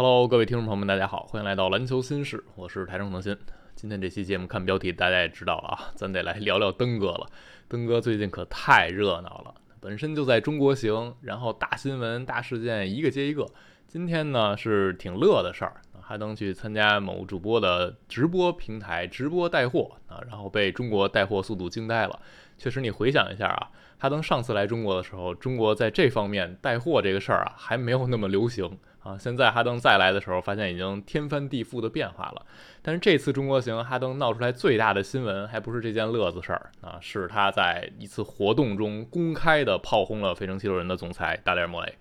Hello，各位听众朋友们，大家好，欢迎来到篮球新事，我是台中腾新。今天这期节目看标题，大家也知道了啊，咱得来聊聊登哥了。登哥最近可太热闹了，本身就在中国行，然后大新闻、大事件一个接一个。今天呢是挺乐的事儿，哈登去参加某主播的直播平台直播带货啊，然后被中国带货速度惊呆了。确实，你回想一下啊，哈登上次来中国的时候，中国在这方面带货这个事儿啊还没有那么流行。啊，现在哈登再来的时候，发现已经天翻地覆的变化了。但是这次中国行，哈登闹出来最大的新闻，还不是这件乐子事儿啊，是他在一次活动中公开的炮轰了费城七六人的总裁达里尔·莫雷。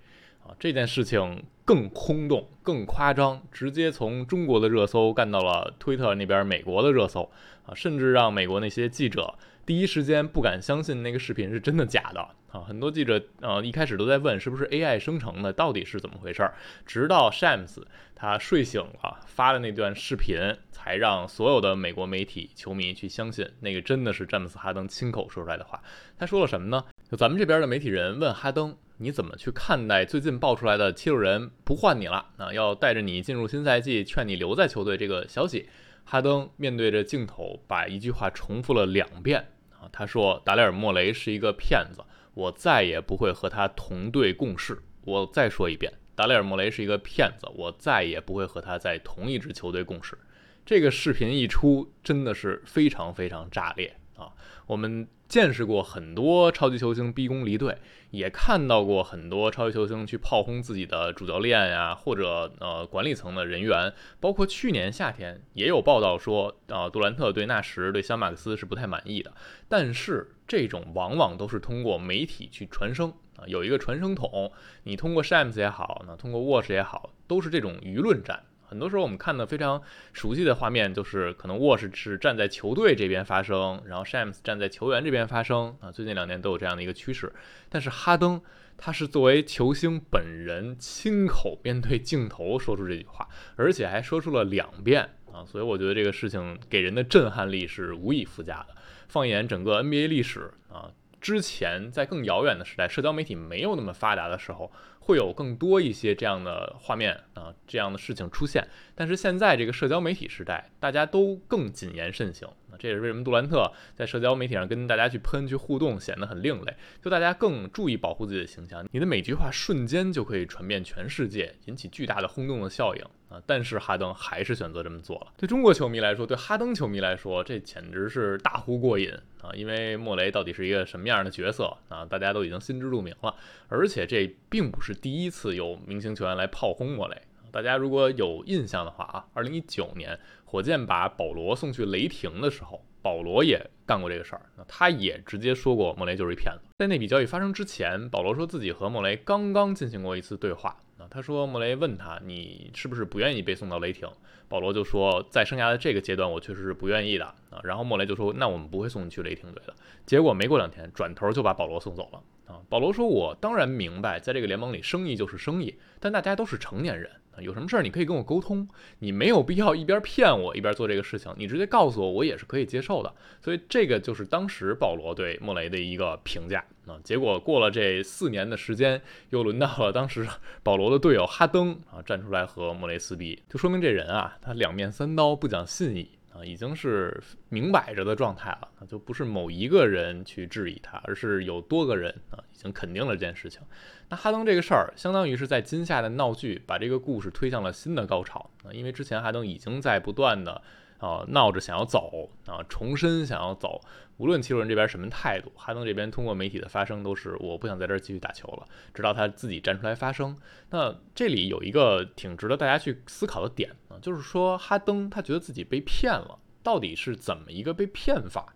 啊，这件事情更轰动、更夸张，直接从中国的热搜干到了推特那边美国的热搜啊，甚至让美国那些记者。第一时间不敢相信那个视频是真的假的啊！很多记者呃一开始都在问是不是 AI 生成的，到底是怎么回事儿？直到 Shams 他睡醒了发的那段视频，才让所有的美国媒体球迷去相信那个真的是詹姆斯哈登亲口说出来的话。他说了什么呢？就咱们这边的媒体人问哈登，你怎么去看待最近爆出来的七六人不换你了啊？要带着你进入新赛季，劝你留在球队这个消息？哈登面对着镜头，把一句话重复了两遍。他说达里尔·莫雷是一个骗子，我再也不会和他同队共事。我再说一遍，达里尔·莫雷是一个骗子，我再也不会和他在同一支球队共事。这个视频一出，真的是非常非常炸裂啊！我们。见识过很多超级球星逼宫离队，也看到过很多超级球星去炮轰自己的主教练呀，或者呃管理层的人员。包括去年夏天也有报道说，啊杜兰特对纳什、对香马克斯是不太满意的。但是这种往往都是通过媒体去传声啊，有一个传声筒，你通过 Shams 也好，那通过 Watch 也好，都是这种舆论战。很多时候我们看的非常熟悉的画面，就是可能沃什是站在球队这边发声，然后 Shams 站在球员这边发声啊。最近两年都有这样的一个趋势。但是哈登他是作为球星本人亲口面对镜头说出这句话，而且还说出了两遍啊，所以我觉得这个事情给人的震撼力是无以复加的。放眼整个 NBA 历史啊。之前在更遥远的时代，社交媒体没有那么发达的时候，会有更多一些这样的画面啊，这样的事情出现。但是现在这个社交媒体时代，大家都更谨言慎行。那这也是为什么杜兰特在社交媒体上跟大家去喷、去互动，显得很另类。就大家更注意保护自己的形象，你的每句话瞬间就可以传遍全世界，引起巨大的轰动的效应啊！但是哈登还是选择这么做了。对中国球迷来说，对哈登球迷来说，这简直是大呼过瘾啊！因为莫雷到底是一个什么样的角色啊？大家都已经心知肚明了。而且这并不是第一次有明星球员来炮轰莫雷。大家如果有印象的话啊，二零一九年火箭把保罗送去雷霆的时候，保罗也干过这个事儿。他也直接说过莫雷就是一骗子。在那笔交易发生之前，保罗说自己和莫雷刚刚进行过一次对话。啊他说莫雷问他你是不是不愿意被送到雷霆？保罗就说在生涯的这个阶段我确实是不愿意的啊。然后莫雷就说那我们不会送你去雷霆队的。结果没过两天，转头就把保罗送走了啊。保罗说我当然明白，在这个联盟里生意就是生意，但大家都是成年人啊。有什么事儿你可以跟我沟通，你没有必要一边骗我一边做这个事情，你直接告诉我，我也是可以接受的。所以这个就是当时保罗对莫雷的一个评价啊。结果过了这四年的时间，又轮到了当时保罗的队友哈登啊站出来和莫雷撕逼，就说明这人啊，他两面三刀，不讲信义。啊，已经是明摆着的状态了，那就不是某一个人去质疑他，而是有多个人啊，已经肯定了这件事情。那哈登这个事儿，相当于是在今夏的闹剧，把这个故事推向了新的高潮啊，因为之前哈登已经在不断的。啊，闹着想要走啊，重申想要走。无论七六人这边什么态度，哈登这边通过媒体的发声都是我不想在这儿继续打球了，直到他自己站出来发声。那这里有一个挺值得大家去思考的点啊，就是说哈登他觉得自己被骗了，到底是怎么一个被骗法？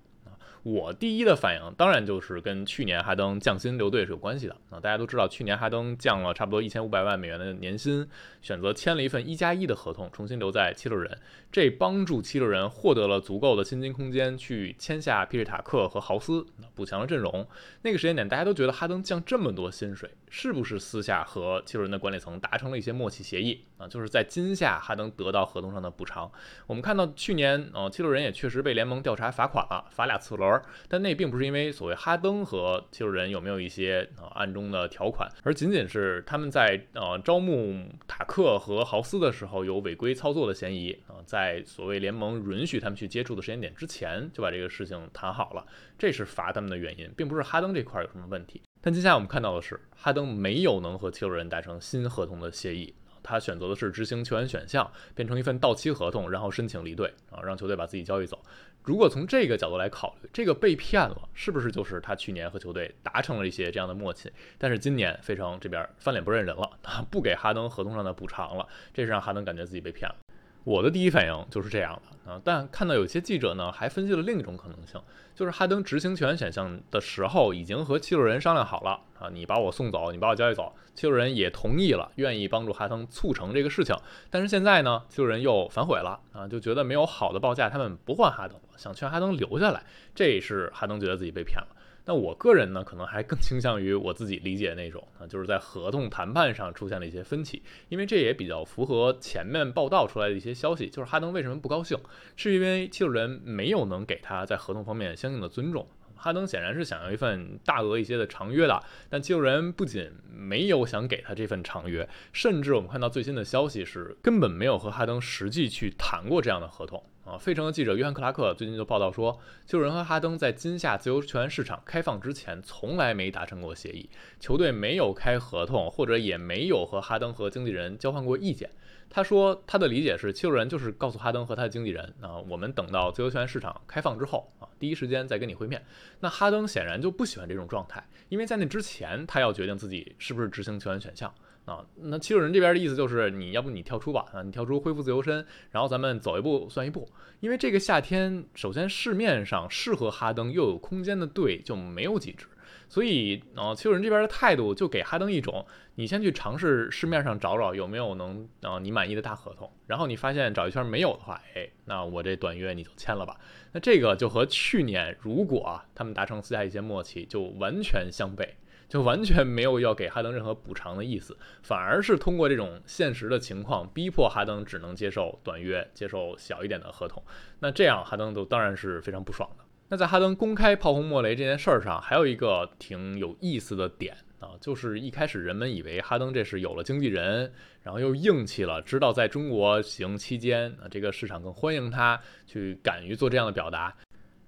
我第一的反应当然就是跟去年哈登降薪留队是有关系的啊！大家都知道，去年哈登降了差不多一千五百万美元的年薪，选择签了一份一加一的合同，重新留在七六人，这帮助七六人获得了足够的薪金空间去签下皮尔塔克和豪斯，补强了阵容。那个时间点，大家都觉得哈登降这么多薪水，是不是私下和七六人的管理层达成了一些默契协议啊？就是在今夏哈登得到合同上的补偿。我们看到去年，呃，七六人也确实被联盟调查罚款了，罚俩次轮。儿，但那并不是因为所谓哈登和七六人有没有一些啊暗中的条款，而仅仅是他们在呃招募塔克和豪斯的时候有违规操作的嫌疑啊，在所谓联盟允许他们去接触的时间点之前就把这个事情谈好了，这是罚他们的原因，并不是哈登这块有什么问题。但接下来我们看到的是，哈登没有能和七六人达成新合同的协议。他选择的是执行球员选项，变成一份到期合同，然后申请离队啊，让球队把自己交易走。如果从这个角度来考虑，这个被骗了，是不是就是他去年和球队达成了一些这样的默契？但是今年费城这边翻脸不认人了，不给哈登合同上的补偿了，这是让哈登感觉自己被骗了。我的第一反应就是这样的啊，但看到有些记者呢还分析了另一种可能性，就是哈登执行权选项的时候已经和七六人商量好了啊，你把我送走，你把我交易走，七六人也同意了，愿意帮助哈登促成这个事情。但是现在呢，七六人又反悔了啊，就觉得没有好的报价，他们不换哈登了，想劝哈登留下来，这是哈登觉得自己被骗了。那我个人呢，可能还更倾向于我自己理解那种啊，就是在合同谈判上出现了一些分歧，因为这也比较符合前面报道出来的一些消息，就是哈登为什么不高兴，是因为七六人没有能给他在合同方面相应的尊重。哈登显然是想要一份大额一些的长约的，但七六人不仅没有想给他这份长约，甚至我们看到最新的消息是根本没有和哈登实际去谈过这样的合同。啊，费城的记者约翰克拉克最近就报道说，七六人和哈登在今夏自由球员市场开放之前，从来没达成过协议，球队没有开合同，或者也没有和哈登和经纪人交换过意见。他说他的理解是，七六人就是告诉哈登和他的经纪人，啊，我们等到自由球员市场开放之后，啊，第一时间再跟你会面。那哈登显然就不喜欢这种状态，因为在那之前，他要决定自己是不是执行球员选项。啊，那七六人这边的意思就是，你要不你跳出吧，啊，你跳出恢复自由身，然后咱们走一步算一步。因为这个夏天，首先市面上适合哈登又有空间的队就没有几支，所以啊，七六人这边的态度就给哈登一种，你先去尝试市面上找找有没有能啊你满意的大合同，然后你发现找一圈没有的话，哎，那我这短约你就签了吧。那这个就和去年如果他们达成私下一些默契，就完全相悖。就完全没有要给哈登任何补偿的意思，反而是通过这种现实的情况逼迫哈登只能接受短约，接受小一点的合同。那这样哈登都当然是非常不爽的。那在哈登公开炮轰莫雷这件事儿上，还有一个挺有意思的点啊，就是一开始人们以为哈登这是有了经纪人，然后又硬气了，知道在中国行期间啊，这个市场更欢迎他去敢于做这样的表达。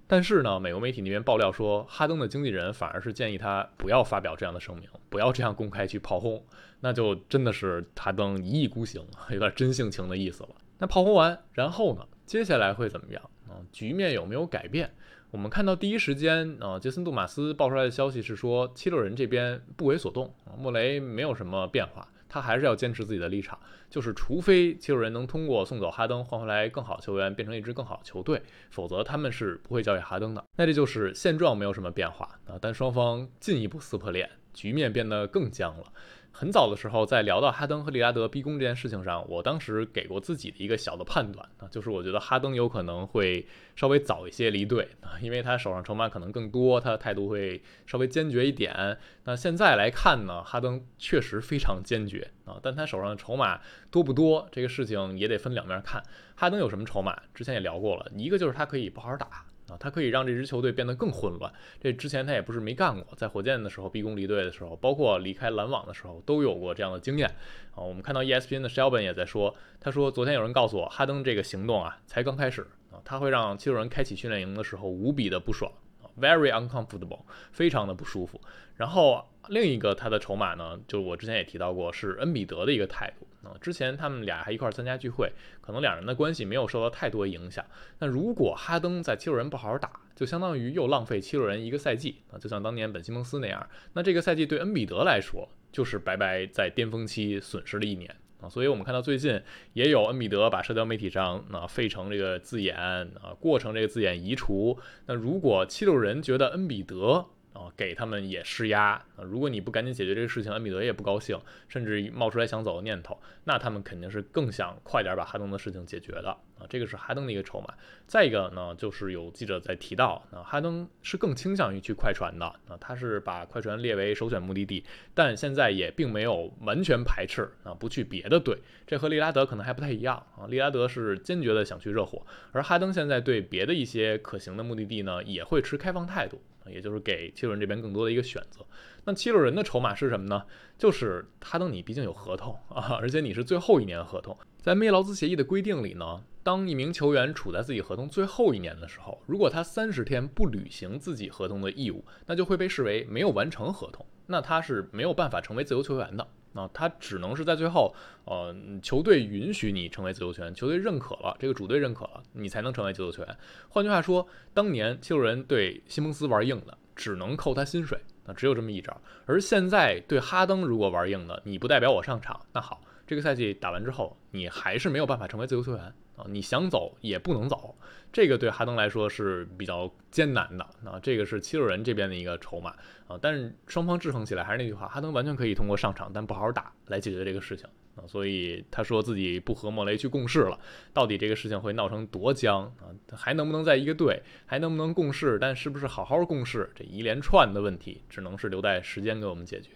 但是呢，美国媒体那边爆料说，哈登的经纪人反而是建议他不要发表这样的声明，不要这样公开去炮轰，那就真的是哈登一意孤行，有点真性情的意思了。那炮轰完，然后呢，接下来会怎么样啊？局面有没有改变？我们看到第一时间啊，杰森·杜马斯爆出来的消息是说，七六人这边不为所动，莫雷没有什么变化。他还是要坚持自己的立场，就是除非七六人能通过送走哈登换回来更好球员，变成一支更好的球队，否则他们是不会交易哈登的。那这就是现状没有什么变化啊，但双方进一步撕破脸，局面变得更僵了。很早的时候，在聊到哈登和利拉德逼宫这件事情上，我当时给过自己的一个小的判断啊，就是我觉得哈登有可能会稍微早一些离队啊，因为他手上筹码可能更多，他的态度会稍微坚决一点。那现在来看呢，哈登确实非常坚决啊，但他手上的筹码多不多，这个事情也得分两面看。哈登有什么筹码？之前也聊过了，一个就是他可以不好好打。啊，他可以让这支球队变得更混乱。这之前他也不是没干过，在火箭的时候逼宫离队的时候，包括离开篮网的时候，都有过这样的经验。啊，我们看到 ESPN 的 Shelby 也在说，他说昨天有人告诉我，哈登这个行动啊才刚开始啊，他会让七六人开启训练营的时候无比的不爽，very uncomfortable，非常的不舒服。然后另一个他的筹码呢，就是我之前也提到过，是恩比德的一个态度。啊，之前他们俩还一块参加聚会，可能两人的关系没有受到太多影响。那如果哈登在七六人不好好打，就相当于又浪费七六人一个赛季啊，就像当年本西蒙斯那样。那这个赛季对恩比德来说，就是白白在巅峰期损失了一年所以我们看到最近也有恩比德把社交媒体上啊费城这个字眼啊过程这个字眼移除。那如果七六人觉得恩比德啊，给他们也施压啊。如果你不赶紧解决这个事情，恩比德也不高兴，甚至冒出来想走的念头，那他们肯定是更想快点把哈登的事情解决的啊。这个是哈登的一个筹码。再一个呢，就是有记者在提到，啊，哈登是更倾向于去快船的啊，他是把快船列为首选目的地，但现在也并没有完全排斥啊，不去别的队。这和利拉德可能还不太一样啊，利拉德是坚决的想去热火，而哈登现在对别的一些可行的目的地呢，也会持开放态度。也就是给七六人这边更多的一个选择。那七六人的筹码是什么呢？就是哈登，你毕竟有合同啊，而且你是最后一年合同。在没劳资协议的规定里呢，当一名球员处在自己合同最后一年的时候，如果他三十天不履行自己合同的义务，那就会被视为没有完成合同，那他是没有办法成为自由球员的。啊他只能是在最后，呃，球队允许你成为自由球员，球队认可了，这个主队认可了，你才能成为自由球员。换句话说，当年七六人对西蒙斯玩硬的，只能扣他薪水，那只有这么一招。而现在对哈登如果玩硬的，你不代表我上场，那好，这个赛季打完之后，你还是没有办法成为自由球员。啊，你想走也不能走，这个对哈登来说是比较艰难的。那这个是七六人这边的一个筹码啊，但是双方制衡起来还是那句话，哈登完全可以通过上场但不好好打来解决这个事情啊。所以他说自己不和莫雷去共事了，到底这个事情会闹成多僵啊？还能不能在一个队，还能不能共事？但是不是好好共事？这一连串的问题只能是留待时间给我们解决。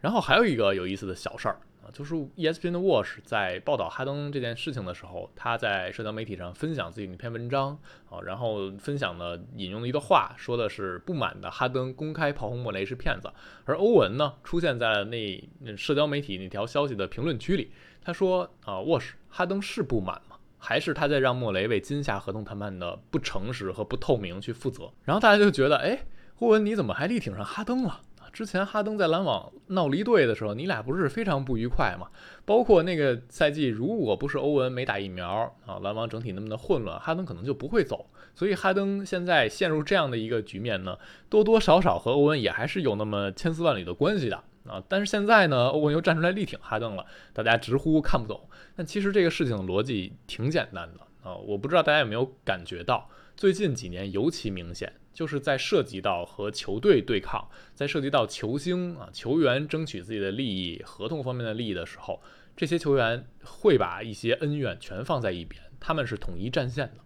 然后还有一个有意思的小事儿。就是 ESPN 的 Watch 在报道哈登这件事情的时候，他在社交媒体上分享自己那篇文章啊，然后分享了引用了一段话，说的是不满的哈登公开炮轰莫雷是骗子，而欧文呢出现在了那社交媒体那条消息的评论区里，他说啊，Watch 哈登是不满吗？还是他在让莫雷为今夏合同谈判的不诚实和不透明去负责？然后大家就觉得，哎，欧文你怎么还力挺上哈登了？之前哈登在篮网闹离队的时候，你俩不是非常不愉快吗？包括那个赛季，如果不是欧文没打疫苗啊，篮网整体那么的混乱，哈登可能就不会走。所以哈登现在陷入这样的一个局面呢，多多少少和欧文也还是有那么千丝万缕的关系的啊。但是现在呢，欧文又站出来力挺哈登了，大家直呼看不懂。但其实这个事情的逻辑挺简单的啊，我不知道大家有没有感觉到，最近几年尤其明显。就是在涉及到和球队对抗，在涉及到球星啊球员争取自己的利益、合同方面的利益的时候，这些球员会把一些恩怨全放在一边，他们是统一战线的，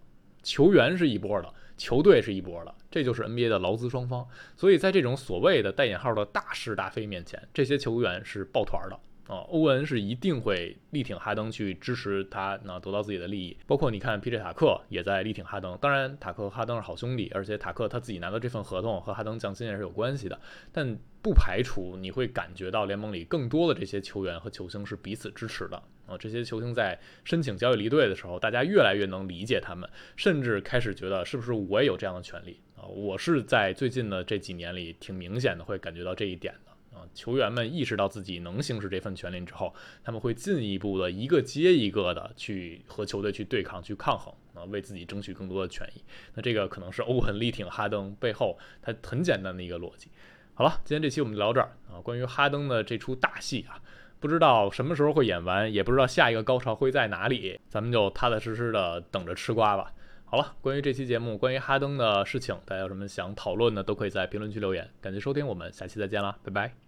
球员是一波的，球队是一波的，这就是 NBA 的劳资双方。所以在这种所谓的带引号的大是大非面前，这些球员是抱团的。啊，欧文是一定会力挺哈登去支持他，那得到自己的利益。包括你看，P.J. 塔克也在力挺哈登。当然，塔克和哈登是好兄弟，而且塔克他自己拿到这份合同和哈登降薪也是有关系的。但不排除你会感觉到联盟里更多的这些球员和球星是彼此支持的。啊，这些球星在申请交易离队的时候，大家越来越能理解他们，甚至开始觉得是不是我也有这样的权利啊？我是在最近的这几年里挺明显的会感觉到这一点的。啊，球员们意识到自己能行使这份权利之后，他们会进一步的一个接一个的去和球队去对抗、去抗衡，啊，为自己争取更多的权益。那这个可能是欧文力挺哈登背后他很简单的一个逻辑。好了，今天这期我们就聊这儿啊。关于哈登的这出大戏啊，不知道什么时候会演完，也不知道下一个高潮会在哪里，咱们就踏踏实实的等着吃瓜吧。好了，关于这期节目，关于哈登的事情，大家有什么想讨论的，都可以在评论区留言。感谢收听，我们下期再见啦，拜拜。